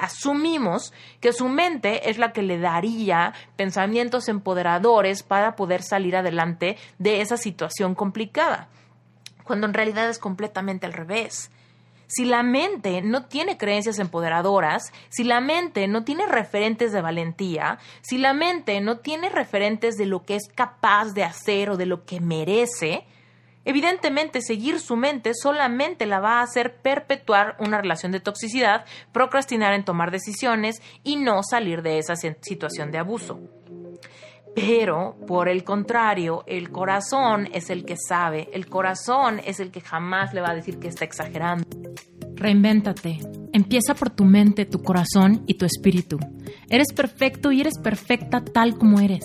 asumimos que su mente es la que le daría pensamientos empoderadores para poder salir adelante de esa situación complicada, cuando en realidad es completamente al revés. Si la mente no tiene creencias empoderadoras, si la mente no tiene referentes de valentía, si la mente no tiene referentes de lo que es capaz de hacer o de lo que merece, Evidentemente, seguir su mente solamente la va a hacer perpetuar una relación de toxicidad, procrastinar en tomar decisiones y no salir de esa situación de abuso. Pero, por el contrario, el corazón es el que sabe, el corazón es el que jamás le va a decir que está exagerando. Reinvéntate. Empieza por tu mente, tu corazón y tu espíritu. Eres perfecto y eres perfecta tal como eres.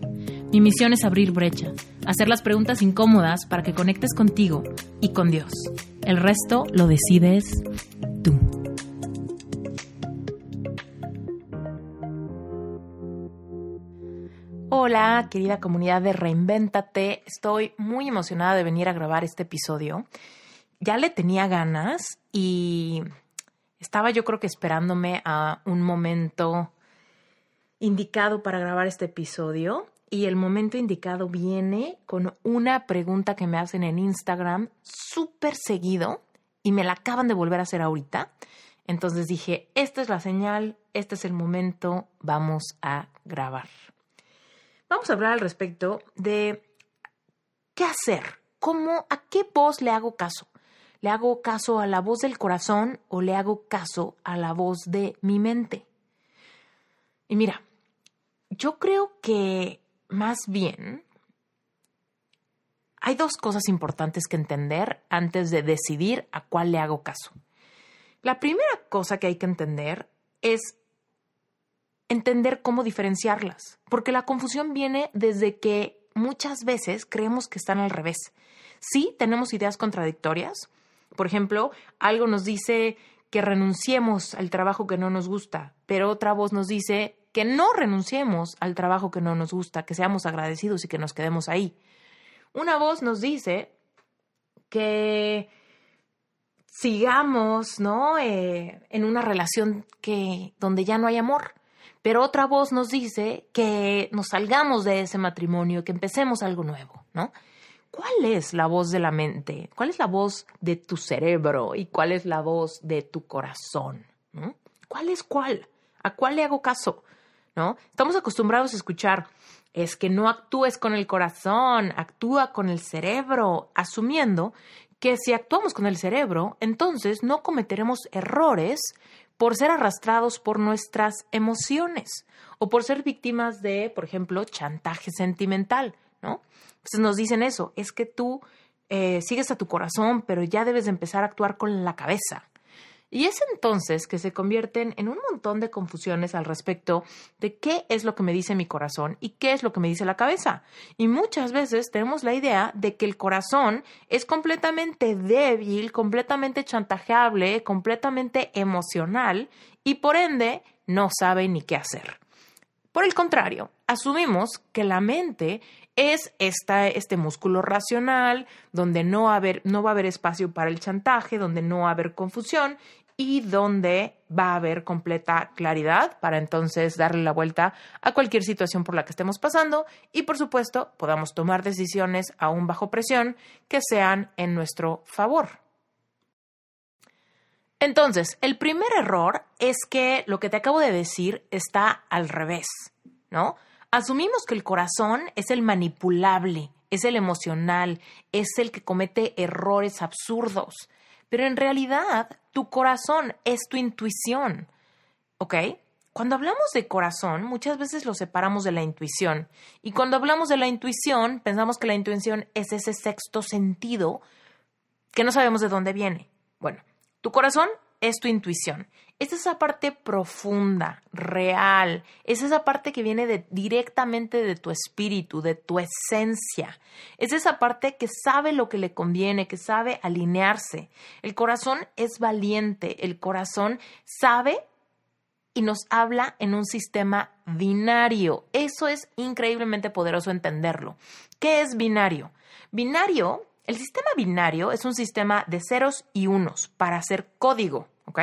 Mi misión es abrir brecha, hacer las preguntas incómodas para que conectes contigo y con Dios. El resto lo decides tú. Hola, querida comunidad de Reinvéntate. Estoy muy emocionada de venir a grabar este episodio. Ya le tenía ganas y estaba yo creo que esperándome a un momento indicado para grabar este episodio y el momento indicado viene con una pregunta que me hacen en Instagram súper seguido y me la acaban de volver a hacer ahorita. Entonces dije, esta es la señal, este es el momento, vamos a grabar. Vamos a hablar al respecto de qué hacer, cómo, a qué voz le hago caso. ¿Le hago caso a la voz del corazón o le hago caso a la voz de mi mente? Y mira, yo creo que más bien hay dos cosas importantes que entender antes de decidir a cuál le hago caso. La primera cosa que hay que entender es entender cómo diferenciarlas, porque la confusión viene desde que muchas veces creemos que están al revés. Sí, tenemos ideas contradictorias. Por ejemplo, algo nos dice que renunciemos al trabajo que no nos gusta, pero otra voz nos dice que no renunciemos al trabajo que no nos gusta, que seamos agradecidos y que nos quedemos ahí. Una voz nos dice que sigamos, ¿no? Eh, en una relación que donde ya no hay amor. Pero otra voz nos dice que nos salgamos de ese matrimonio, que empecemos algo nuevo, ¿no? ¿Cuál es la voz de la mente? ¿Cuál es la voz de tu cerebro? ¿Y cuál es la voz de tu corazón? ¿Cuál es cuál? ¿A cuál le hago caso? ¿No? Estamos acostumbrados a escuchar, es que no actúes con el corazón, actúa con el cerebro, asumiendo que si actuamos con el cerebro, entonces no cometeremos errores por ser arrastrados por nuestras emociones o por ser víctimas de, por ejemplo, chantaje sentimental, ¿no? Entonces nos dicen eso, es que tú eh, sigues a tu corazón, pero ya debes empezar a actuar con la cabeza. Y es entonces que se convierten en un montón de confusiones al respecto de qué es lo que me dice mi corazón y qué es lo que me dice la cabeza. Y muchas veces tenemos la idea de que el corazón es completamente débil, completamente chantajeable, completamente emocional y por ende no sabe ni qué hacer. Por el contrario, asumimos que la mente es este músculo racional, donde no, no va a haber espacio para el chantaje, donde no va a haber confusión y donde va a haber completa claridad para entonces darle la vuelta a cualquier situación por la que estemos pasando y por supuesto podamos tomar decisiones aún bajo presión que sean en nuestro favor. Entonces, el primer error es que lo que te acabo de decir está al revés, ¿no? Asumimos que el corazón es el manipulable, es el emocional, es el que comete errores absurdos pero en realidad tu corazón es tu intuición. ¿Ok? Cuando hablamos de corazón, muchas veces lo separamos de la intuición. Y cuando hablamos de la intuición, pensamos que la intuición es ese sexto sentido que no sabemos de dónde viene. Bueno, tu corazón es tu intuición. Es esa parte profunda, real, es esa parte que viene directamente de tu espíritu, de tu esencia. Es esa parte que sabe lo que le conviene, que sabe alinearse. El corazón es valiente, el corazón sabe y nos habla en un sistema binario. Eso es increíblemente poderoso entenderlo. ¿Qué es binario? Binario, el sistema binario es un sistema de ceros y unos para hacer código, ¿ok?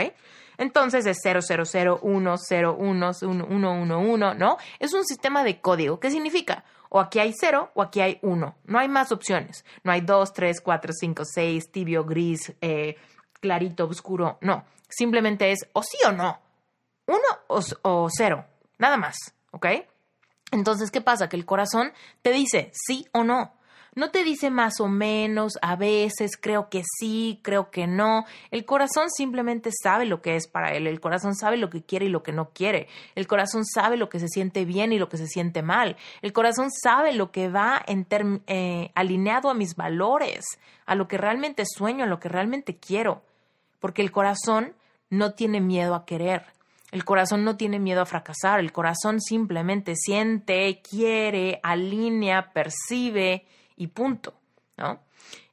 Entonces es 00010111111, ¿no? Es un sistema de código. ¿Qué significa? O aquí hay 0 o aquí hay 1. No hay más opciones. No hay 2, 3, 4, 5, 6, tibio, gris, eh, clarito, oscuro. No. Simplemente es o sí o no. 1 o 0. Nada más. ¿Ok? Entonces, ¿qué pasa? Que el corazón te dice sí o no. No te dice más o menos, a veces creo que sí, creo que no. El corazón simplemente sabe lo que es para él. El corazón sabe lo que quiere y lo que no quiere. El corazón sabe lo que se siente bien y lo que se siente mal. El corazón sabe lo que va eh, alineado a mis valores, a lo que realmente sueño, a lo que realmente quiero. Porque el corazón no tiene miedo a querer. El corazón no tiene miedo a fracasar, el corazón simplemente siente, quiere, alinea, percibe y punto, ¿no?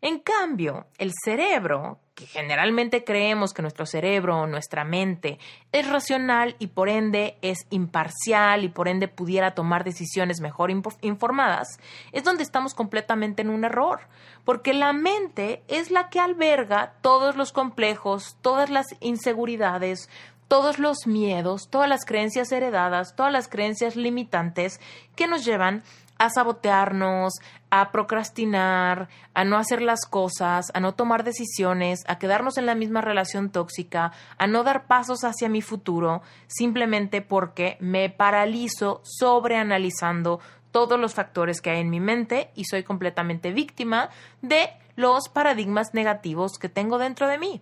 En cambio, el cerebro, que generalmente creemos que nuestro cerebro o nuestra mente es racional y por ende es imparcial y por ende pudiera tomar decisiones mejor informadas, es donde estamos completamente en un error, porque la mente es la que alberga todos los complejos, todas las inseguridades, todos los miedos, todas las creencias heredadas, todas las creencias limitantes que nos llevan a sabotearnos, a procrastinar, a no hacer las cosas, a no tomar decisiones, a quedarnos en la misma relación tóxica, a no dar pasos hacia mi futuro, simplemente porque me paralizo sobreanalizando todos los factores que hay en mi mente y soy completamente víctima de los paradigmas negativos que tengo dentro de mí.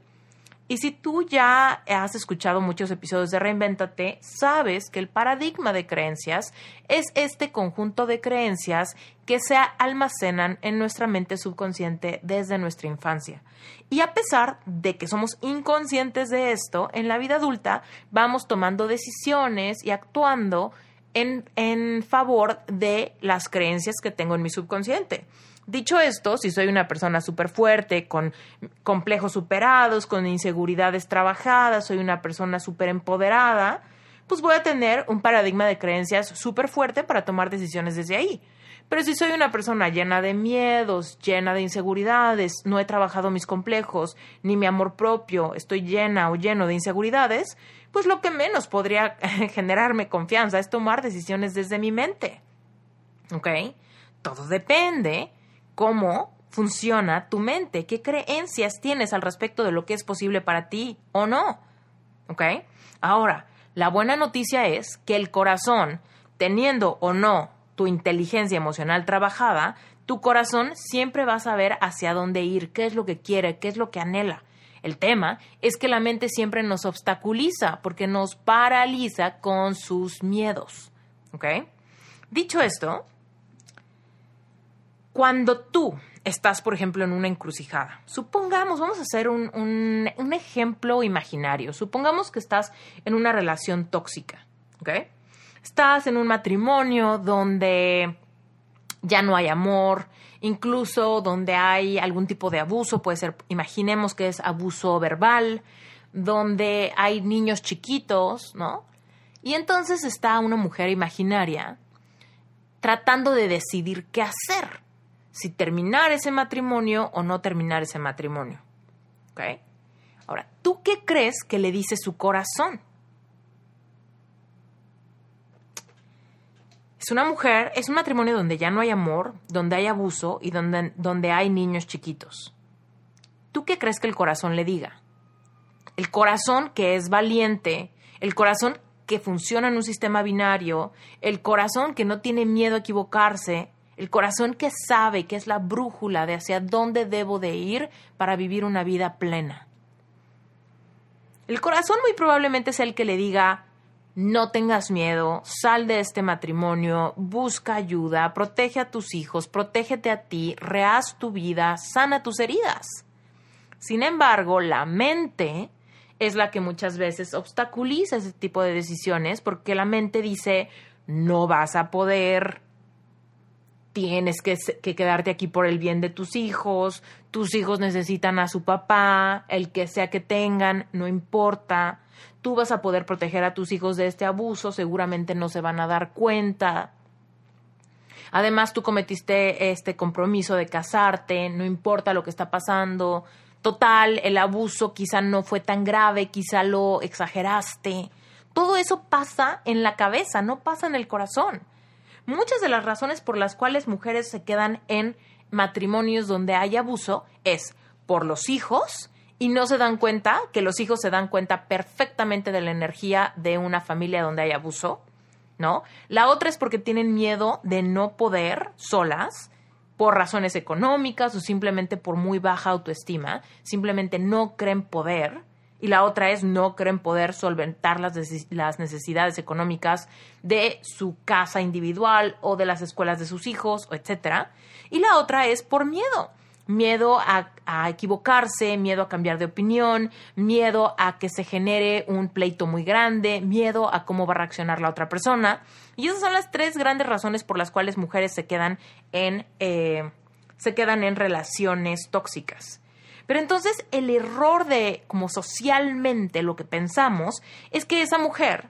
Y si tú ya has escuchado muchos episodios de Reinventate, sabes que el paradigma de creencias es este conjunto de creencias que se almacenan en nuestra mente subconsciente desde nuestra infancia. Y a pesar de que somos inconscientes de esto, en la vida adulta vamos tomando decisiones y actuando en, en favor de las creencias que tengo en mi subconsciente. Dicho esto, si soy una persona súper fuerte, con complejos superados, con inseguridades trabajadas, soy una persona súper empoderada, pues voy a tener un paradigma de creencias súper fuerte para tomar decisiones desde ahí. Pero si soy una persona llena de miedos, llena de inseguridades, no he trabajado mis complejos, ni mi amor propio, estoy llena o lleno de inseguridades, pues lo que menos podría generarme confianza es tomar decisiones desde mi mente. ¿Ok? Todo depende cómo funciona tu mente, qué creencias tienes al respecto de lo que es posible para ti o no. ¿Ok? Ahora, la buena noticia es que el corazón, teniendo o no tu inteligencia emocional trabajada, tu corazón siempre va a saber hacia dónde ir, qué es lo que quiere, qué es lo que anhela. El tema es que la mente siempre nos obstaculiza porque nos paraliza con sus miedos. ¿Ok? Dicho esto, cuando tú estás, por ejemplo, en una encrucijada, supongamos, vamos a hacer un, un, ejemplo imaginario, supongamos que estás en una relación tóxica, ¿ok? Estás en un matrimonio donde ya no hay amor, incluso donde hay algún tipo de abuso, puede ser, imaginemos que es abuso verbal, donde hay niños chiquitos, ¿no? Y entonces está una mujer imaginaria tratando de decidir qué hacer si terminar ese matrimonio o no terminar ese matrimonio. ¿Ok? Ahora, ¿tú qué crees que le dice su corazón? Es una mujer, es un matrimonio donde ya no hay amor, donde hay abuso y donde, donde hay niños chiquitos. ¿Tú qué crees que el corazón le diga? El corazón que es valiente, el corazón que funciona en un sistema binario, el corazón que no tiene miedo a equivocarse, el corazón que sabe que es la brújula de hacia dónde debo de ir para vivir una vida plena. El corazón muy probablemente es el que le diga, no tengas miedo, sal de este matrimonio, busca ayuda, protege a tus hijos, protégete a ti, rehaz tu vida, sana tus heridas. Sin embargo, la mente es la que muchas veces obstaculiza ese tipo de decisiones porque la mente dice, no vas a poder, tienes que, que, quedarte aquí por el bien de tus hijos, tus hijos necesitan a su papá, el que sea que tengan, no importa, tú vas a poder proteger a tus hijos de este abuso, seguramente no se van a dar cuenta. Además, tú cometiste este compromiso de casarte, no importa lo que está pasando. Total, el abuso quizá no fue tan grave, quizá lo exageraste. Todo eso pasa en la cabeza, no pasa en el corazón. Muchas de las razones por las cuales mujeres se quedan en matrimonios donde hay abuso es por los hijos y no se dan cuenta que los hijos se dan cuenta perfectamente de la energía de una familia donde hay abuso, ¿no? La otra es porque tienen miedo de no poder solas por razones económicas o simplemente por muy baja autoestima, simplemente no creen poder y la otra es no creen poder solventar las, las necesidades económicas de su casa individual o de las escuelas de sus hijos, etcétera. Y la otra es por miedo. Miedo a, a, equivocarse, miedo a cambiar de opinión, miedo a que se genere un pleito muy grande, miedo a cómo va a reaccionar la otra persona. Y esas son las tres grandes razones por las cuales mujeres se quedan en, eh, se quedan en relaciones tóxicas. Pero entonces el error de, como socialmente lo que pensamos, es que esa mujer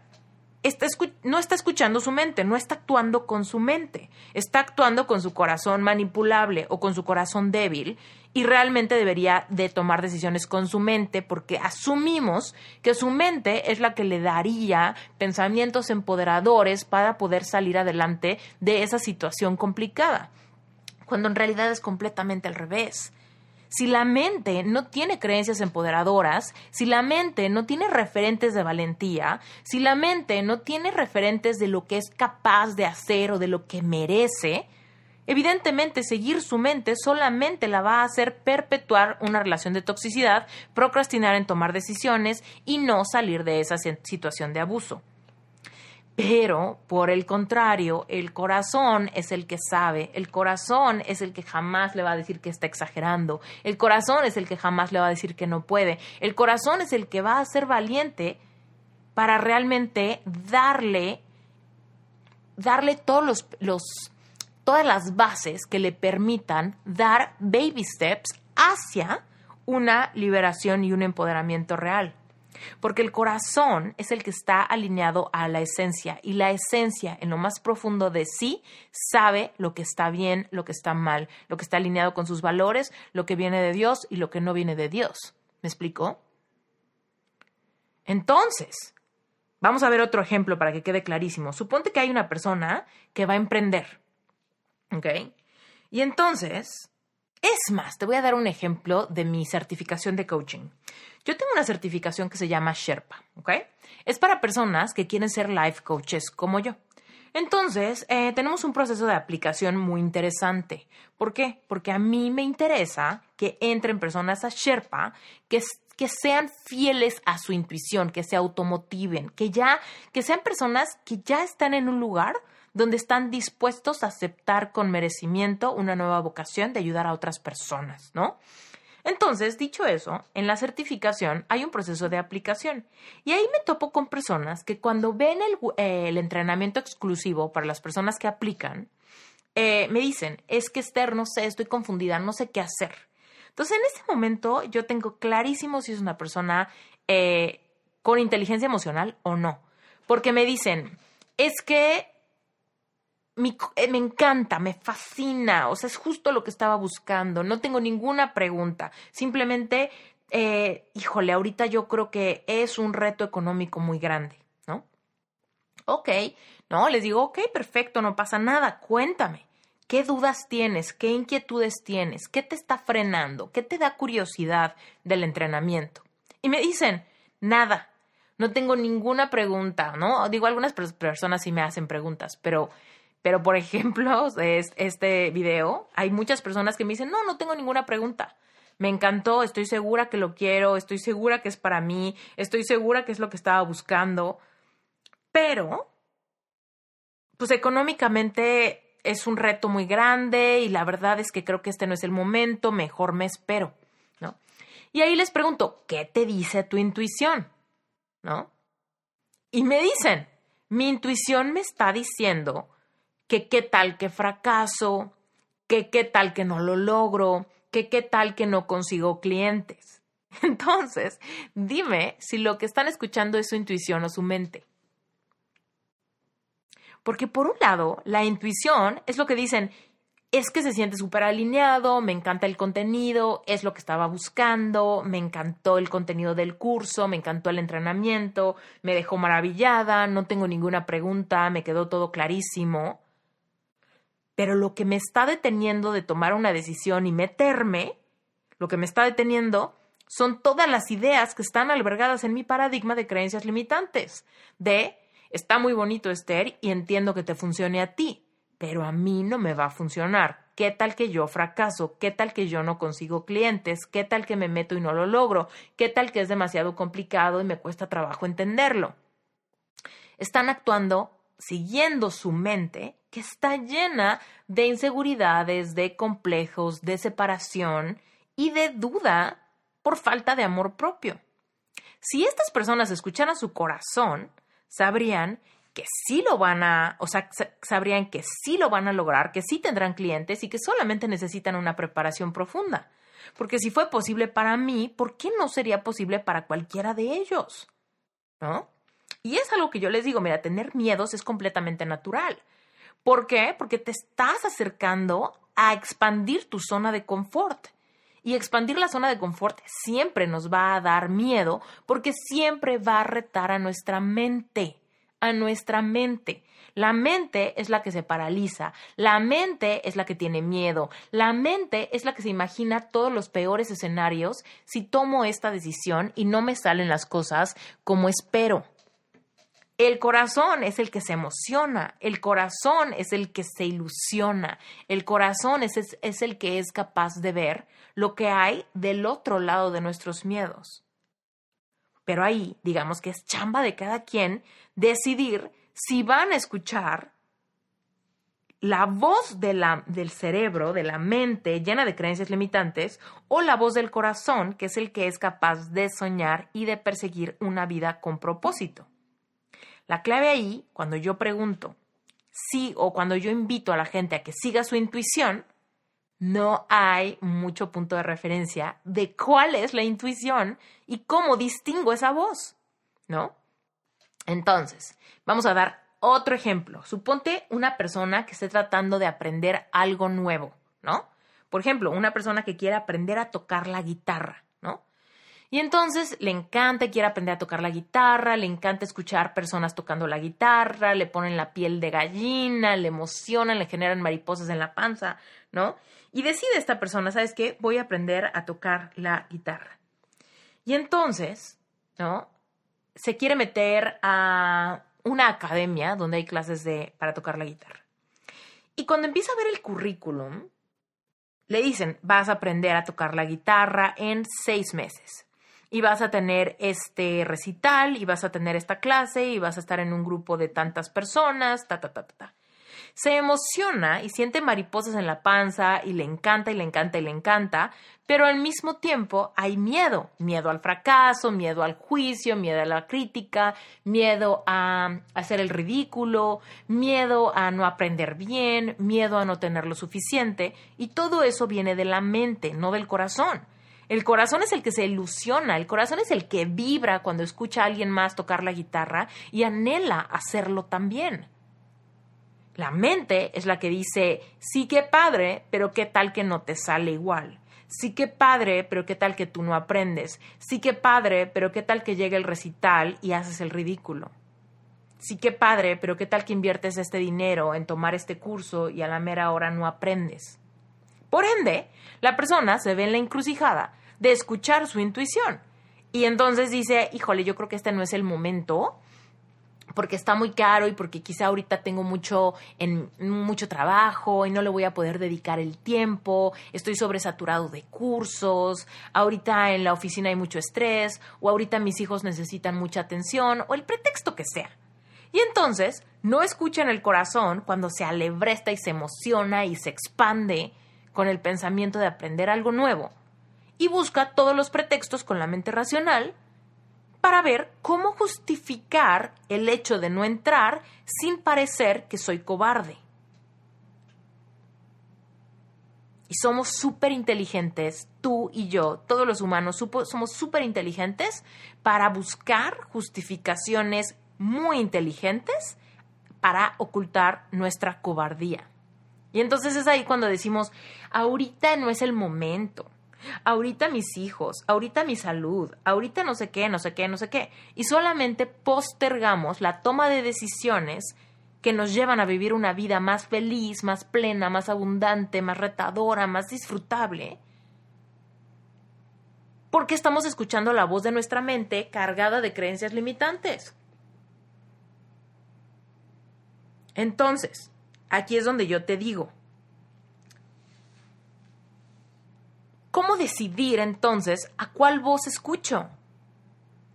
está no está escuchando su mente, no está actuando con su mente, está actuando con su corazón manipulable o con su corazón débil y realmente debería de tomar decisiones con su mente porque asumimos que su mente es la que le daría pensamientos empoderadores para poder salir adelante de esa situación complicada, cuando en realidad es completamente al revés. Si la mente no tiene creencias empoderadoras, si la mente no tiene referentes de valentía, si la mente no tiene referentes de lo que es capaz de hacer o de lo que merece, Evidentemente, seguir su mente solamente la va a hacer perpetuar una relación de toxicidad, procrastinar en tomar decisiones y no salir de esa situación de abuso. Pero, por el contrario, el corazón es el que sabe, el corazón es el que jamás le va a decir que está exagerando, el corazón es el que jamás le va a decir que no puede, el corazón es el que va a ser valiente para realmente darle, darle todos los, todas las bases que le permitan dar baby steps hacia una liberación y un empoderamiento real. Porque el corazón es el que está alineado a la esencia y la esencia en lo más profundo de sí sabe lo que está bien, lo que está mal, lo que está alineado con sus valores, lo que viene de Dios y lo que no viene de Dios. ¿Me explico? Entonces, vamos a ver otro ejemplo para que quede clarísimo. Suponte que hay una persona que va a emprender. ¿Ok? Y entonces, es más, te voy a dar un ejemplo de mi certificación de coaching. Yo tengo una certificación que se llama Sherpa, ¿ok? Es para personas que quieren ser life coaches como yo. Entonces, eh, tenemos un proceso de aplicación muy interesante. ¿Por qué? Porque a mí me interesa que entren personas a Sherpa que, que sean fieles a su intuición, que se automotiven, que ya, que sean personas que ya están en un lugar donde están dispuestos a aceptar con merecimiento una nueva vocación de ayudar a otras personas, ¿no? Entonces, dicho eso, en la certificación hay un proceso de aplicación y ahí me topo con personas que cuando ven el, eh, entrenamiento exclusivo para las personas que aplican, eh, me dicen, es que Esther, no sé, estoy confundida, no sé qué hacer. Entonces, en ese momento yo tengo clarísimo si es una persona eh, con inteligencia emocional o no, porque me dicen, es que eh, me encanta, me fascina, o sea, es justo lo que estaba buscando, no tengo ninguna pregunta, simplemente, eh, híjole, ahorita yo creo que es un reto económico muy grande, ¿no? Ok, no, les digo, ok, perfecto, no pasa nada, cuéntame. ¿Qué dudas tienes? ¿Qué inquietudes tienes? ¿Qué te está frenando? ¿Qué te da curiosidad del entrenamiento? Y me dicen, nada, no tengo ninguna pregunta, ¿no? Digo, algunas personas sí me hacen preguntas, pero pero, por ejemplo, este video, hay muchas personas que me dicen, no, no tengo ninguna pregunta. Me encantó, estoy segura que lo quiero, estoy segura que es para mí, estoy segura que es lo que estaba buscando. Pero, pues económicamente es un reto muy grande y la verdad es que creo que este no es el momento, mejor me espero, ¿no? Y ahí les pregunto, ¿qué te dice tu intuición? ¿No? Y me dicen, mi intuición me está diciendo que qué tal que fracaso, que qué tal que no lo logro, que qué tal que no consigo clientes. Entonces, dime si lo que están escuchando es su intuición o su mente. Porque por un lado, la intuición es lo que dicen, es que se siente súper alineado, me encanta el contenido, es lo que estaba buscando, me encantó el contenido del curso, me encantó el entrenamiento, me dejó maravillada, no tengo ninguna pregunta, me quedó todo clarísimo. Pero lo que me está deteniendo de tomar una decisión y meterme, lo que me está deteniendo son todas las ideas que están albergadas en mi paradigma de creencias limitantes, de está muy bonito Esther y entiendo que te funcione a ti, pero a mí no me va a funcionar. ¿Qué tal que yo fracaso? ¿Qué tal que yo no consigo clientes? ¿Qué tal que me meto y no lo logro? ¿Qué tal que es demasiado complicado y me cuesta trabajo entenderlo? Están actuando siguiendo su mente que está llena de inseguridades, de complejos, de separación y de duda por falta de amor propio. Si estas personas escucharan su corazón, sabrían que sí lo van a, o sea, sabrían que sí lo van a lograr, que sí tendrán clientes y que solamente necesitan una preparación profunda. Porque si fue posible para mí, ¿por qué no sería posible para cualquiera de ellos? ¿No? Y es algo que yo les digo, mira, tener miedos es completamente natural. ¿Por qué? Porque te estás acercando a expandir tu zona de confort. Y expandir la zona de confort siempre nos va a dar miedo porque siempre va a retar a nuestra mente, a nuestra mente. La mente es la que se paraliza, la mente es la que tiene miedo, la mente es la que se imagina todos los peores escenarios si tomo esta decisión y no me salen las cosas como espero. El corazón es el que se emociona, el corazón es el que se ilusiona, el corazón es, es, el que es capaz de ver lo que hay del otro lado de nuestros miedos. Pero ahí, digamos que es chamba de cada quien decidir si van a escuchar la voz de la, del cerebro, de la mente llena de creencias limitantes, o la voz del corazón, que es el que es capaz de soñar y de perseguir una vida con propósito. La clave ahí, cuando yo pregunto sí o cuando yo invito a la gente a que siga su intuición, no hay mucho punto de referencia de cuál es la intuición y cómo distingo esa voz, ¿no? Entonces, vamos a dar otro ejemplo. Suponte una persona que esté tratando de aprender algo nuevo, ¿no? Por ejemplo, una persona que quiere aprender a tocar la guitarra, ¿no? Y entonces le encanta, quiere aprender a tocar la guitarra, le encanta escuchar personas tocando la guitarra, le ponen la piel de gallina, le emocionan, le generan mariposas en la panza, ¿no? Y decide esta persona, ¿sabes qué? Voy a aprender a tocar la guitarra. Y entonces, ¿no? Se quiere meter a una academia donde hay clases de, para tocar la guitarra. Y cuando empieza a ver el currículum, le dicen, vas a aprender a tocar la guitarra en seis meses y vas a tener este recital y vas a tener esta clase y vas a estar en un grupo de tantas personas, ta, ta, ta, ta, ta. Se emociona y siente mariposas en la panza y le encanta y le encanta y le encanta, pero al mismo tiempo hay miedo, miedo al fracaso, miedo al juicio, miedo a la crítica, miedo a hacer el ridículo, miedo a no aprender bien, miedo a no tener lo suficiente, y todo eso viene de la mente, no del corazón. El corazón es el que se ilusiona, el corazón es el que vibra cuando escucha a alguien más tocar la guitarra y anhela hacerlo también. La mente es la que dice, sí que padre, pero qué tal que no te sale igual. Sí que padre, pero qué tal que tú no aprendes. Sí que padre, pero qué tal que llegue el recital y haces el ridículo. Sí que padre, pero qué tal que inviertes este dinero en tomar este curso y a la mera hora no aprendes. Por ende, la persona se ve en la encrucijada de escuchar su intuición. Y entonces dice, híjole, yo creo que este no es el momento porque está muy caro y porque quizá ahorita tengo mucho en mucho trabajo y no le voy a poder dedicar el tiempo, estoy sobresaturado de cursos, ahorita en la oficina hay mucho estrés o ahorita mis hijos necesitan mucha atención o el pretexto que sea. Y entonces no escuchan el corazón cuando se alebresta y se emociona y se expande con el pensamiento de aprender algo nuevo y busca todos los pretextos con la mente racional para ver cómo justificar el hecho de no entrar sin parecer que soy cobarde. Y somos súper inteligentes, tú y yo, todos los humanos somos súper inteligentes para buscar justificaciones muy inteligentes para ocultar nuestra cobardía. Y entonces es ahí cuando decimos, ahorita no es el momento, ahorita mis hijos, ahorita mi salud, ahorita no sé qué, no sé qué, no sé qué. Y solamente postergamos la toma de decisiones que nos llevan a vivir una vida más feliz, más plena, más abundante, más retadora, más disfrutable. Porque estamos escuchando la voz de nuestra mente cargada de creencias limitantes. Entonces, aquí es donde yo te digo, ¿cómo decidir entonces a cuál voz escucho?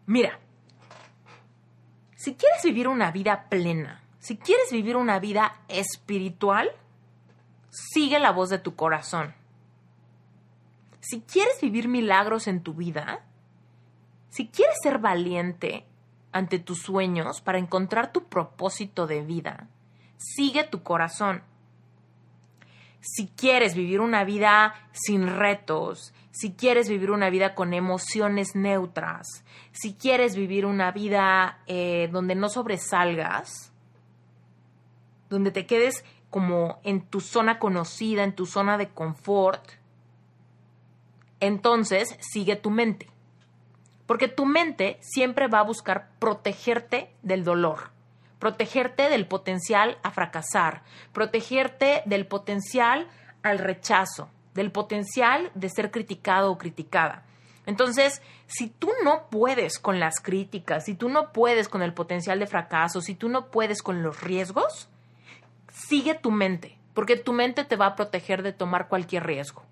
Mira, si quieres vivir una vida plena, si quieres vivir una vida espiritual, sigue la voz de tu corazón. Si quieres vivir milagros en tu vida, si quieres ser valiente ante tus sueños para encontrar tu propósito de vida, sigue tu corazón. Si quieres vivir una vida sin retos, si quieres vivir una vida con emociones neutras, si quieres vivir una vida eh, donde no sobresalgas, donde te quedes como en tu zona conocida, en tu zona de confort, entonces sigue tu mente. Porque tu mente siempre va a buscar protegerte del dolor protegerte del potencial a fracasar, protegerte del potencial al rechazo, del potencial de ser criticado o criticada. Entonces, si tú no puedes con las críticas, si tú no puedes con el potencial de fracaso, si tú no puedes con los riesgos, sigue tu mente, porque tu mente te va a proteger de tomar cualquier riesgo.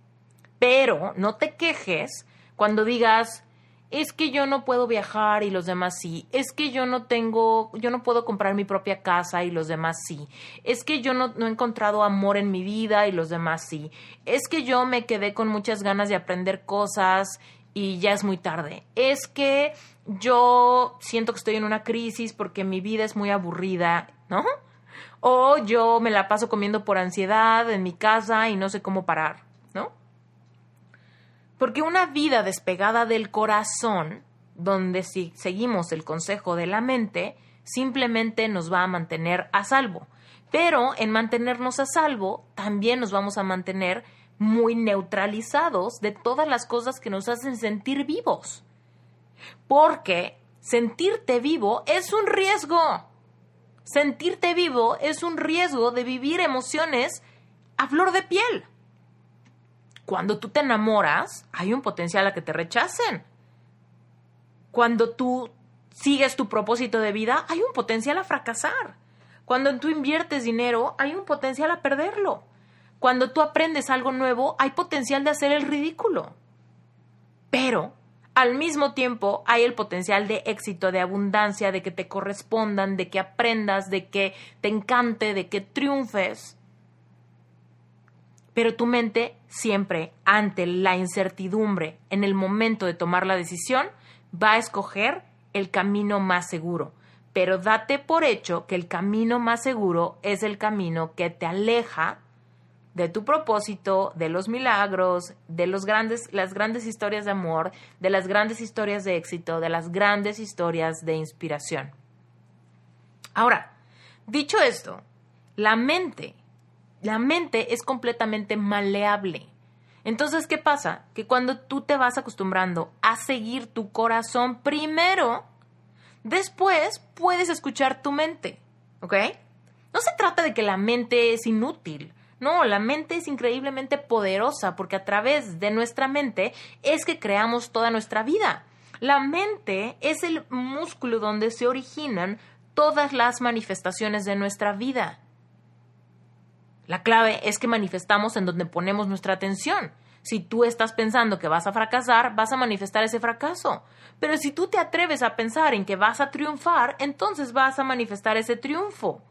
Pero no te quejes cuando digas, es que yo no puedo viajar y los demás sí, es que yo no tengo, yo no puedo comprar mi propia casa y los demás sí, es que yo no, he encontrado amor en mi vida y los demás sí, es que yo me quedé con muchas ganas de aprender cosas y ya es muy tarde, es que yo siento que estoy en una crisis porque mi vida es muy aburrida, ¿no? O yo me la paso comiendo por ansiedad en mi casa y no sé cómo parar. Porque una vida despegada del corazón, donde si seguimos el consejo de la mente, simplemente nos va a mantener a salvo. Pero en mantenernos a salvo, también nos vamos a mantener muy neutralizados de todas las cosas que nos hacen sentir vivos. Porque sentirte vivo es un riesgo. Sentirte vivo es un riesgo de vivir emociones a flor de piel cuando tú te enamoras, hay un potencial a que te rechacen. Cuando tú sigues tu propósito de vida, hay un potencial a fracasar. Cuando tú inviertes dinero, hay un potencial a perderlo. Cuando tú aprendes algo nuevo, hay potencial de hacer el ridículo. Pero, al mismo tiempo, hay el potencial de éxito, de abundancia, de que te correspondan, de que aprendas, de que te encante, de que triunfes. Pero tu mente siempre, ante la incertidumbre, en el momento de tomar la decisión, va a escoger el camino más seguro. Pero date por hecho que el camino más seguro es el camino que te aleja de tu propósito, de los milagros, de los grandes, las grandes historias de amor, de las grandes historias de éxito, de las grandes historias de inspiración. Ahora, dicho esto, la mente la mente es completamente maleable. Entonces, ¿qué pasa? Que cuando tú te vas acostumbrando a seguir tu corazón primero, después puedes escuchar tu mente, ¿ok? No se trata de que la mente es inútil. No, la mente es increíblemente poderosa porque a través de nuestra mente es que creamos toda nuestra vida. La mente es el músculo donde se originan todas las manifestaciones de nuestra vida. La clave es que manifestamos en donde ponemos nuestra atención. Si tú estás pensando que vas a fracasar, vas a manifestar ese fracaso. Pero si tú te atreves a pensar en que vas a triunfar, entonces vas a manifestar ese triunfo.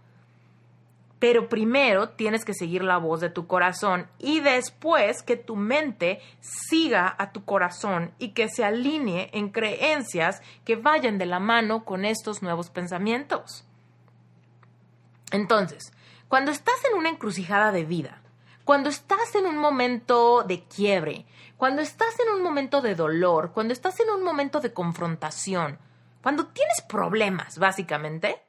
Pero primero tienes que seguir la voz de tu corazón y después que tu mente siga a tu corazón y que se alinee en creencias que vayan de la mano con estos nuevos pensamientos. Entonces, cuando estás en una encrucijada de vida, cuando estás en un momento de quiebre, cuando estás en un momento de dolor, cuando estás en un momento de confrontación, cuando tienes problemas, básicamente,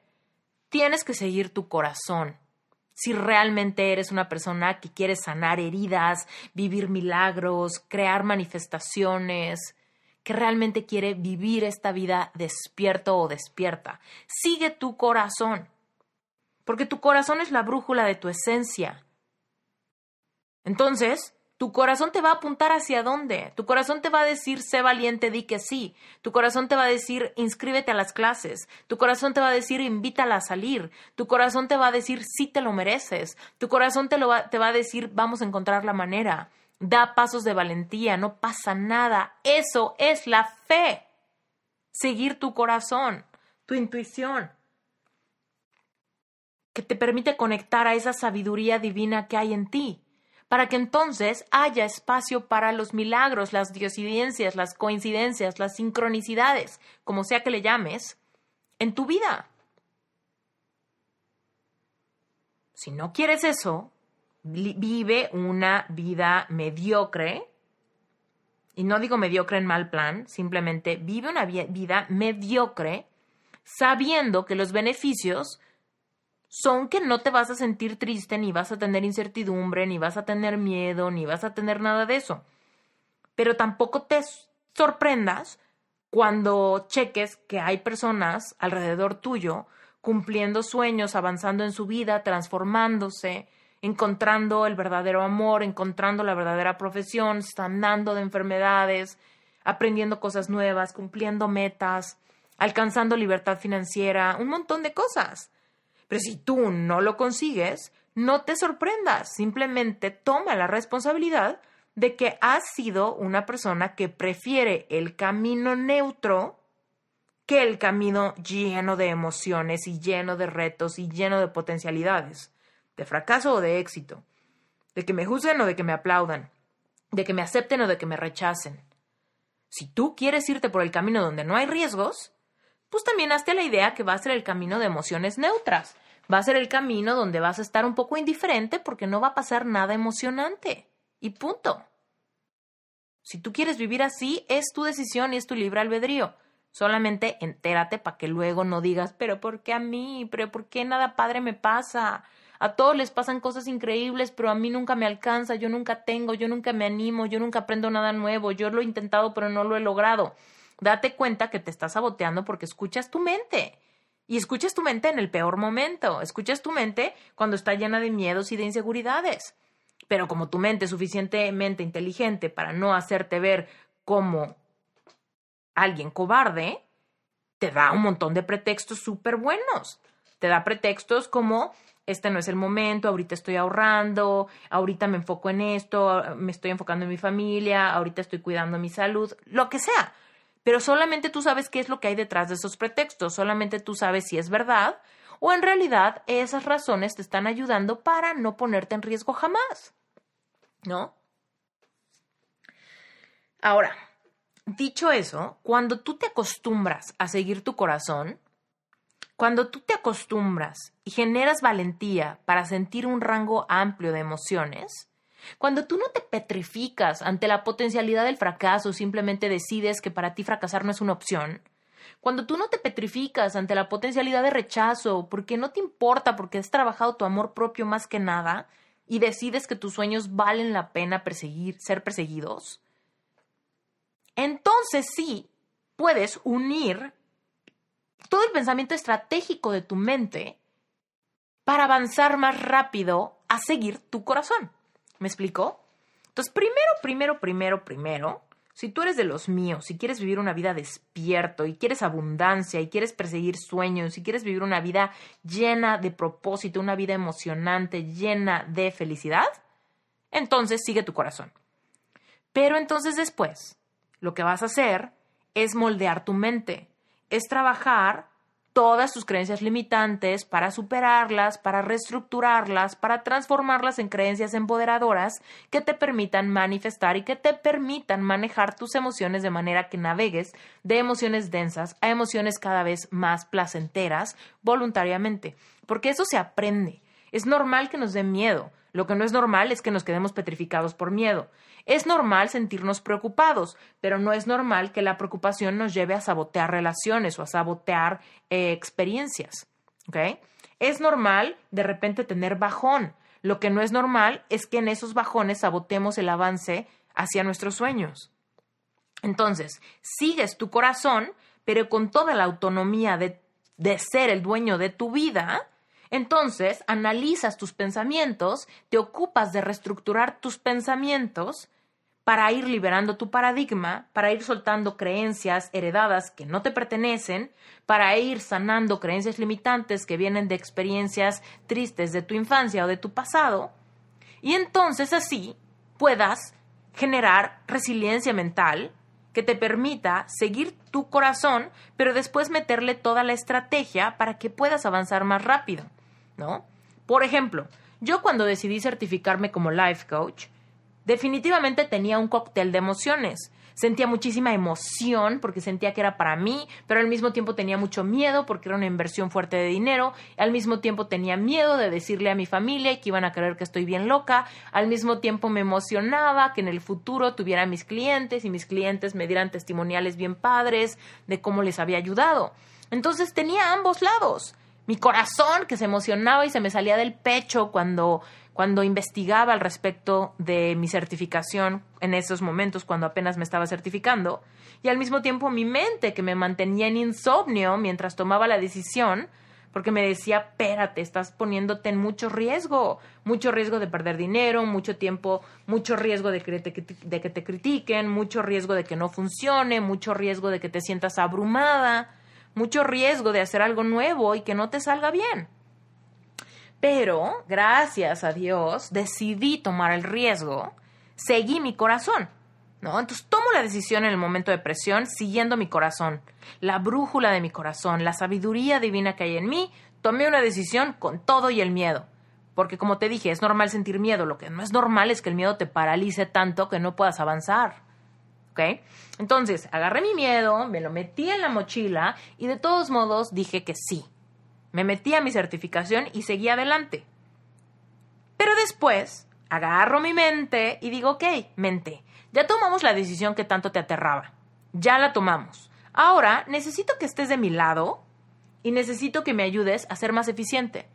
tienes que seguir tu corazón. Si realmente eres una persona que quiere sanar heridas, vivir milagros, crear manifestaciones, que realmente quiere vivir esta vida despierto o despierta, sigue tu corazón. Porque tu corazón es la brújula de tu esencia. Entonces, tu corazón te va a apuntar hacia dónde. Tu corazón te va a decir, sé valiente, di que sí. Tu corazón te va a decir, inscríbete a las clases. Tu corazón te va a decir, invítala a salir. Tu corazón te va a decir, sí te lo mereces. Tu corazón te, lo te va a decir, vamos a encontrar la manera. Da pasos de valentía, no pasa nada. Eso es la fe. Seguir tu corazón, tu intuición que te permite conectar a esa sabiduría divina que hay en ti para que entonces haya espacio para los milagros, las diosidencias, las coincidencias, las sincronicidades, como sea que le llames, en tu vida. Si no quieres eso, vive una vida mediocre, y no digo mediocre en mal plan, simplemente vive una vida mediocre sabiendo que los beneficios son que no te vas a sentir triste, ni vas a tener incertidumbre, ni vas a tener miedo, ni vas a tener nada de eso. Pero tampoco te sorprendas cuando cheques que hay personas alrededor tuyo cumpliendo sueños, avanzando en su vida, transformándose, encontrando el verdadero amor, encontrando la verdadera profesión, sanando de enfermedades, aprendiendo cosas nuevas, cumpliendo metas, alcanzando libertad financiera, un montón de cosas. Pero si tú no lo consigues, no te sorprendas, simplemente toma la responsabilidad de que has sido una persona que prefiere el camino neutro que el camino lleno de emociones y lleno de retos y lleno de potencialidades, de fracaso o de éxito, de que me juzguen o de que me aplaudan, de que me acepten o de que me rechacen. Si tú quieres irte por el camino donde no hay riesgos, pues también hazte la idea que va a ser el camino de emociones neutras. Va a ser el camino donde vas a estar un poco indiferente porque no va a pasar nada emocionante. Y punto. Si tú quieres vivir así, es tu decisión y es tu libre albedrío. Solamente entérate para que luego no digas, pero ¿por qué a mí? ¿Pero por qué nada padre me pasa? A todos les pasan cosas increíbles, pero a mí nunca me alcanza, yo nunca tengo, yo nunca me animo, yo nunca aprendo nada nuevo, yo lo he intentado pero no lo he logrado date cuenta que te estás saboteando porque escuchas tu mente. Y escuchas tu mente en el peor momento. Escuchas tu mente cuando está llena de miedos y de inseguridades. Pero como tu mente es suficientemente inteligente para no hacerte ver como alguien cobarde, te da un montón de pretextos súper buenos. Te da pretextos como este no es el momento, ahorita estoy ahorrando, ahorita me enfoco en esto, me estoy enfocando en mi familia, ahorita estoy cuidando mi salud, lo que sea pero solamente tú sabes qué es lo que hay detrás de esos pretextos, solamente tú sabes si es verdad o en realidad esas razones te están ayudando para no ponerte en riesgo jamás. ¿No? Ahora, dicho eso, cuando tú te acostumbras a seguir tu corazón, cuando tú te acostumbras y generas valentía para sentir un rango amplio de emociones, cuando tú no te petrificas ante la potencialidad del fracaso, simplemente decides que para ti fracasar no es una opción. Cuando tú no te petrificas ante la potencialidad de rechazo, porque no te importa, porque has trabajado tu amor propio más que nada, y decides que tus sueños valen la pena perseguir, ser perseguidos, entonces sí puedes unir todo el pensamiento estratégico de tu mente para avanzar más rápido a seguir tu corazón. ¿Me explicó? Entonces, primero, primero, primero, primero, si tú eres de los míos, si quieres vivir una vida despierto y quieres abundancia y quieres perseguir sueños y quieres vivir una vida llena de propósito, una vida emocionante, llena de felicidad, entonces sigue tu corazón. Pero entonces después, lo que vas a hacer es moldear tu mente, es trabajar todas tus creencias limitantes para superarlas, para reestructurarlas, para transformarlas en creencias empoderadoras que te permitan manifestar y que te permitan manejar tus emociones de manera que navegues de emociones densas a emociones cada vez más placenteras voluntariamente. Porque eso se aprende. Es normal que nos dé miedo. Lo que no es normal es que nos quedemos petrificados por miedo. Es normal sentirnos preocupados, pero no es normal que la preocupación nos lleve a sabotear relaciones o a sabotear eh, experiencias. Es normal de repente tener bajón. Lo que no es normal es que en esos bajones sabotemos el avance hacia nuestros sueños. Entonces, sigues tu corazón, pero con toda la autonomía de, de ser el dueño de tu vida, entonces analizas tus pensamientos, te ocupas de reestructurar tus pensamientos para ir liberando tu paradigma, para ir soltando creencias heredadas que no te pertenecen, para ir sanando creencias limitantes que vienen de experiencias tristes de tu infancia o de tu pasado, y entonces así puedas generar resiliencia mental que te permita seguir tu corazón, pero después meterle toda la estrategia para que puedas avanzar más rápido, ¿no? Por ejemplo, yo cuando decidí certificarme como life coach, definitivamente tenía un cóctel de emociones. Sentía muchísima emoción porque sentía que era para mí, pero al mismo tiempo tenía mucho miedo porque era una inversión fuerte de dinero. Al mismo tiempo tenía miedo de decirle a mi familia que iban a creer que estoy bien loca. Al mismo tiempo me emocionaba que en el futuro tuviera mis clientes y mis clientes me dieran testimoniales bien padres de cómo les había ayudado. Entonces tenía ambos lados. Mi corazón que se emocionaba y se me salía del pecho cuando cuando investigaba al respecto de mi certificación en esos momentos, cuando apenas me estaba certificando, y al mismo tiempo mi mente que me mantenía en insomnio mientras tomaba la decisión, porque me decía, espérate, estás poniéndote en mucho riesgo, mucho riesgo de perder dinero, mucho tiempo, mucho riesgo de que, te, de que te critiquen, mucho riesgo de que no funcione, mucho riesgo de que te sientas abrumada, mucho riesgo de hacer algo nuevo y que no te salga bien. Pero, gracias a Dios, decidí tomar el riesgo, seguí mi corazón. ¿No? Entonces tomo la decisión en el momento de presión siguiendo mi corazón, la brújula de mi corazón, la sabiduría divina que hay en mí, tomé una decisión con todo y el miedo. Porque como te dije, es normal sentir miedo, lo que no es normal es que el miedo te paralice tanto que no puedas avanzar. ¿Ok? Entonces, agarré mi miedo, me lo metí en la mochila y de todos modos dije que sí, me metí a mi certificación y seguí adelante. Pero después agarro mi mente y digo, ok, mente, ya tomamos la decisión que tanto te aterraba. Ya la tomamos. Ahora necesito que estés de mi lado y necesito que me ayudes a ser más eficiente.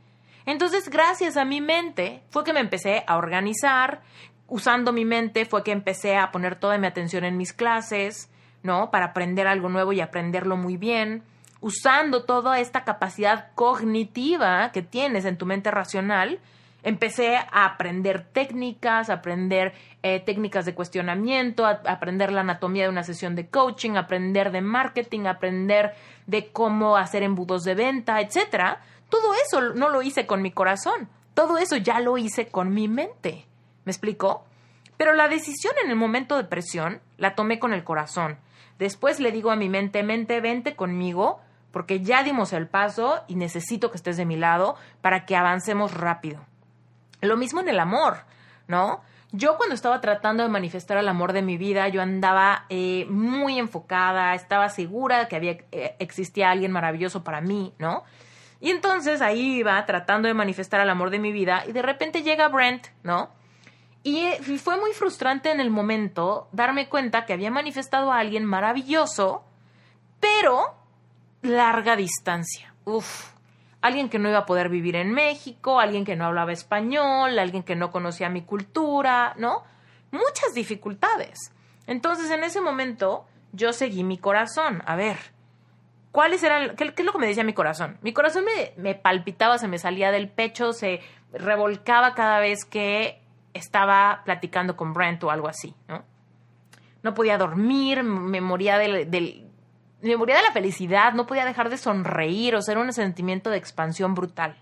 Entonces, gracias a mi mente, fue que me empecé a organizar. Usando mi mente fue que empecé a poner toda mi atención en mis clases, ¿no? Para aprender algo nuevo y aprenderlo muy bien usando toda esta capacidad cognitiva que tienes en tu mente racional, empecé a aprender técnicas, a aprender eh, técnicas de cuestionamiento, a, aprender la anatomía de una sesión de coaching, a aprender de marketing, a aprender de cómo hacer embudos de venta, etcétera. Todo eso no lo hice con mi corazón, todo eso ya lo hice con mi mente. ¿Me explicó? Pero la decisión en el momento de presión la tomé con el corazón. Después le digo a mi mente, mente, vente conmigo, porque ya dimos el paso y necesito que estés de mi lado para que avancemos rápido. Lo mismo en el amor, ¿no? Yo cuando estaba tratando de manifestar el amor de mi vida, yo andaba eh, muy enfocada, estaba segura que había, eh, existía alguien maravilloso para mí, ¿no? Y entonces ahí iba tratando de manifestar el amor de mi vida y de repente llega Brent, ¿no? Y eh, fue muy frustrante en el momento darme cuenta que había manifestado a alguien maravilloso, pero larga distancia. Uf, alguien que no iba a poder vivir en México, alguien que no hablaba español, alguien que no conocía mi cultura, ¿no? Muchas dificultades. Entonces, en ese momento, yo seguí mi corazón. A ver, ¿cuáles eran? ¿Qué, es lo que me decía mi corazón? Mi corazón me, me palpitaba, se me salía del pecho, se revolcaba cada vez que estaba platicando con Brent o algo así, ¿no? No podía dormir, me moría del, me moría de la felicidad, no podía dejar de sonreír, o sea, era un sentimiento de expansión brutal.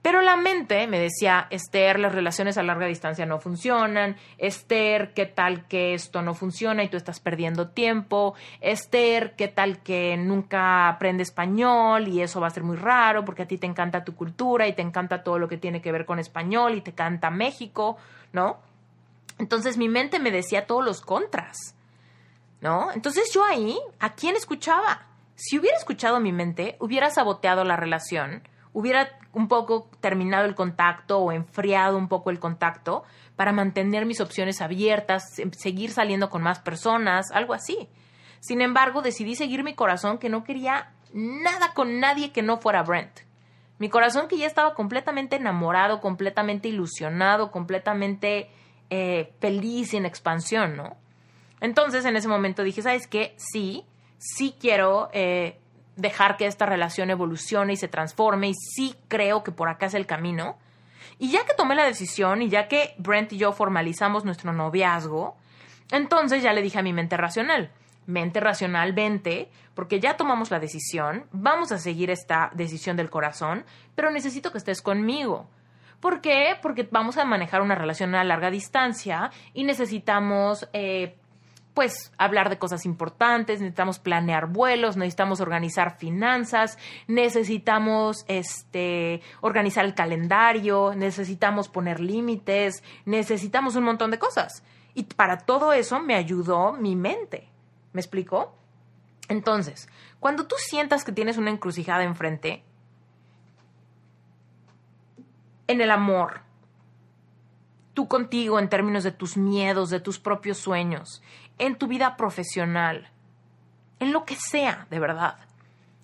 Pero la mente me decía, Esther, las relaciones a larga distancia no funcionan. Esther, ¿qué tal que esto no funciona y tú estás perdiendo tiempo? Esther, ¿qué tal que nunca aprende español y eso va a ser muy raro porque a ti te encanta tu cultura y te encanta todo lo que tiene que ver con español y te canta México, ¿no? Entonces mi mente me decía todos los contras, ¿no? Entonces yo ahí, ¿a quién escuchaba? Si hubiera escuchado mi mente, hubiera saboteado la relación hubiera un poco terminado el contacto o enfriado un poco el contacto para mantener mis opciones abiertas, seguir saliendo con más personas, algo así. Sin embargo, decidí seguir mi corazón que no quería nada con nadie que no fuera Brent. Mi corazón que ya estaba completamente enamorado, completamente ilusionado, completamente eh, feliz y en expansión, ¿no? Entonces en ese momento dije, ¿sabes qué? Sí, sí quiero eh, dejar que esta relación evolucione y se transforme y sí creo que por acá es el camino. Y ya que tomé la decisión y ya que Brent y yo formalizamos nuestro noviazgo, entonces ya le dije a mi mente racional, mente racional, vente, porque ya tomamos la decisión, vamos a seguir esta decisión del corazón, pero necesito que estés conmigo. ¿Por qué? Porque vamos a manejar una relación a larga distancia y necesitamos eh, pues hablar de cosas importantes, necesitamos planear vuelos, necesitamos organizar finanzas, necesitamos este organizar el calendario, necesitamos poner límites, necesitamos un montón de cosas. Y para todo eso me ayudó mi mente. ¿Me explicó? Entonces, cuando tú sientas que tienes una encrucijada enfrente, en el amor, tú contigo en términos de tus miedos, de tus propios sueños, en tu vida profesional, en lo que sea, de verdad.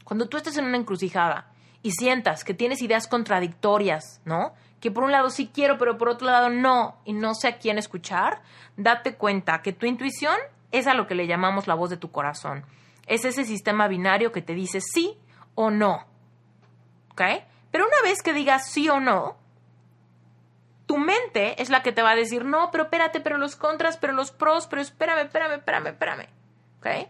Cuando tú estés en una encrucijada y sientas que tienes ideas contradictorias, ¿no? Que por un lado sí quiero, pero por otro lado no, y no sé a quién escuchar, date cuenta que tu intuición es a lo que le llamamos la voz de tu corazón. Es ese sistema binario que te dice sí o no. ¿Ok? Pero una vez que digas sí o no, tu mente es la que te va a decir, no, pero espérate, pero los contras, pero los pros, pero espérame, espérame, espérame, espérame. ¿Ok?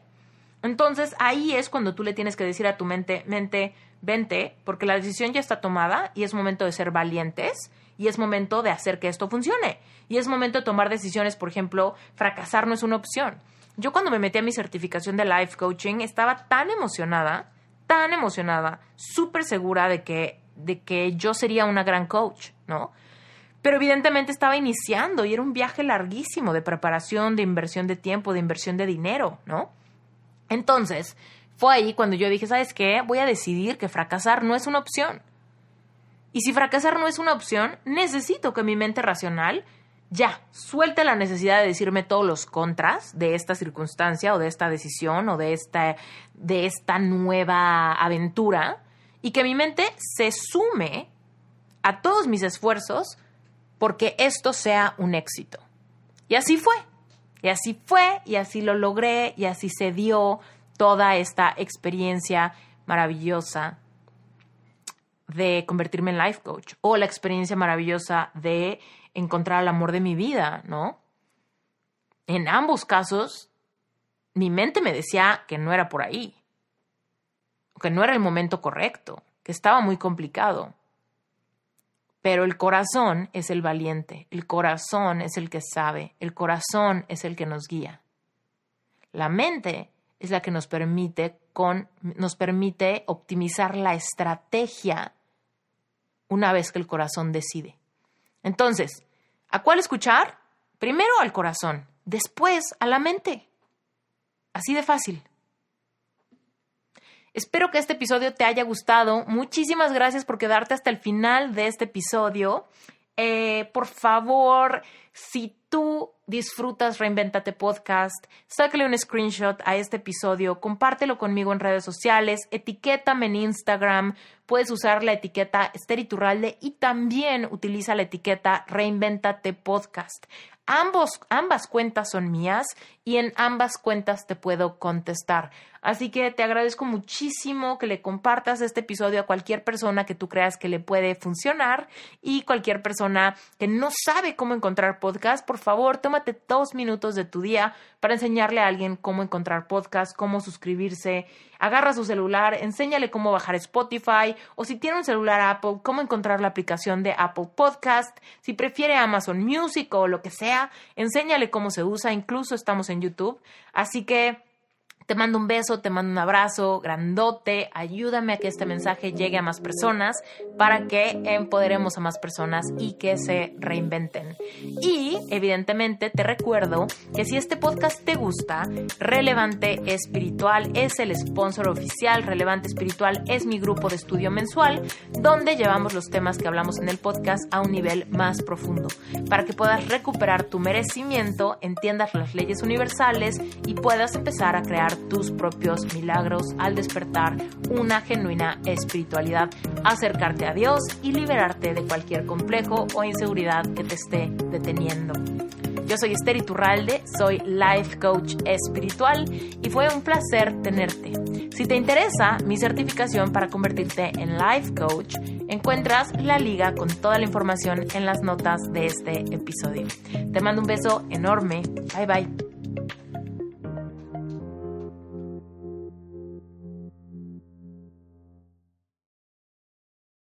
Entonces ahí es cuando tú le tienes que decir a tu mente, mente, vente, porque la decisión ya está tomada y es momento de ser valientes y es momento de hacer que esto funcione. Y es momento de tomar decisiones, por ejemplo, fracasar no es una opción. Yo cuando me metí a mi certificación de life coaching estaba tan emocionada, tan emocionada, súper segura de que, de que yo sería una gran coach, ¿no? Pero evidentemente estaba iniciando y era un viaje larguísimo de preparación, de inversión de tiempo, de inversión de dinero, ¿no? Entonces, fue ahí cuando yo dije, ¿sabes qué? Voy a decidir que fracasar no es una opción. Y si fracasar no es una opción, necesito que mi mente racional ya suelte la necesidad de decirme todos los contras de esta circunstancia o de esta decisión o de esta, de esta nueva aventura y que mi mente se sume a todos mis esfuerzos porque esto sea un éxito. Y así fue. Y así fue, y así lo logré, y así se dio toda esta experiencia maravillosa de convertirme en life coach o la experiencia maravillosa de encontrar el amor de mi vida, ¿no? En ambos casos, mi mente me decía que no era por ahí, que no era el momento correcto, que estaba muy complicado. Pero el corazón es el valiente, el corazón es el que sabe, el corazón es el que nos guía. La mente es la que nos permite, con, nos permite optimizar la estrategia una vez que el corazón decide. Entonces, ¿a cuál escuchar? Primero al corazón, después a la mente. Así de fácil. Espero que este episodio te haya gustado. Muchísimas gracias por quedarte hasta el final de este episodio. Eh, por favor, si tú disfrutas Reinventate Podcast, sácale un screenshot a este episodio, compártelo conmigo en redes sociales, etiquétame en Instagram, puedes usar la etiqueta Esther y también utiliza la etiqueta Reinventate Podcast. Ambos, ambas cuentas son mías y en ambas cuentas te puedo contestar. Así que te agradezco muchísimo que le compartas este episodio a cualquier persona que tú creas que le puede funcionar y cualquier persona que no sabe cómo encontrar podcast. Por favor, tómate dos minutos de tu día para enseñarle a alguien cómo encontrar podcast, cómo suscribirse. Agarra su celular, enséñale cómo bajar Spotify o si tiene un celular Apple, cómo encontrar la aplicación de Apple Podcast, si prefiere Amazon Music o lo que sea, enséñale cómo se usa, incluso estamos en YouTube. Así que te mando un beso, te mando un abrazo grandote, ayúdame a que este mensaje llegue a más personas para que empoderemos a más personas y que se reinventen. Y evidentemente te recuerdo que si este podcast te gusta, Relevante Espiritual es el sponsor oficial, Relevante Espiritual es mi grupo de estudio mensual donde llevamos los temas que hablamos en el podcast a un nivel más profundo, para que puedas recuperar tu merecimiento, entiendas las leyes universales y puedas empezar a crear tus propios milagros al despertar una genuina espiritualidad, acercarte a Dios y liberarte de cualquier complejo o inseguridad que te esté deteniendo. Yo soy Esther Iturralde, soy Life Coach Espiritual y fue un placer tenerte. Si te interesa mi certificación para convertirte en Life Coach, encuentras la liga con toda la información en las notas de este episodio. Te mando un beso enorme. Bye bye.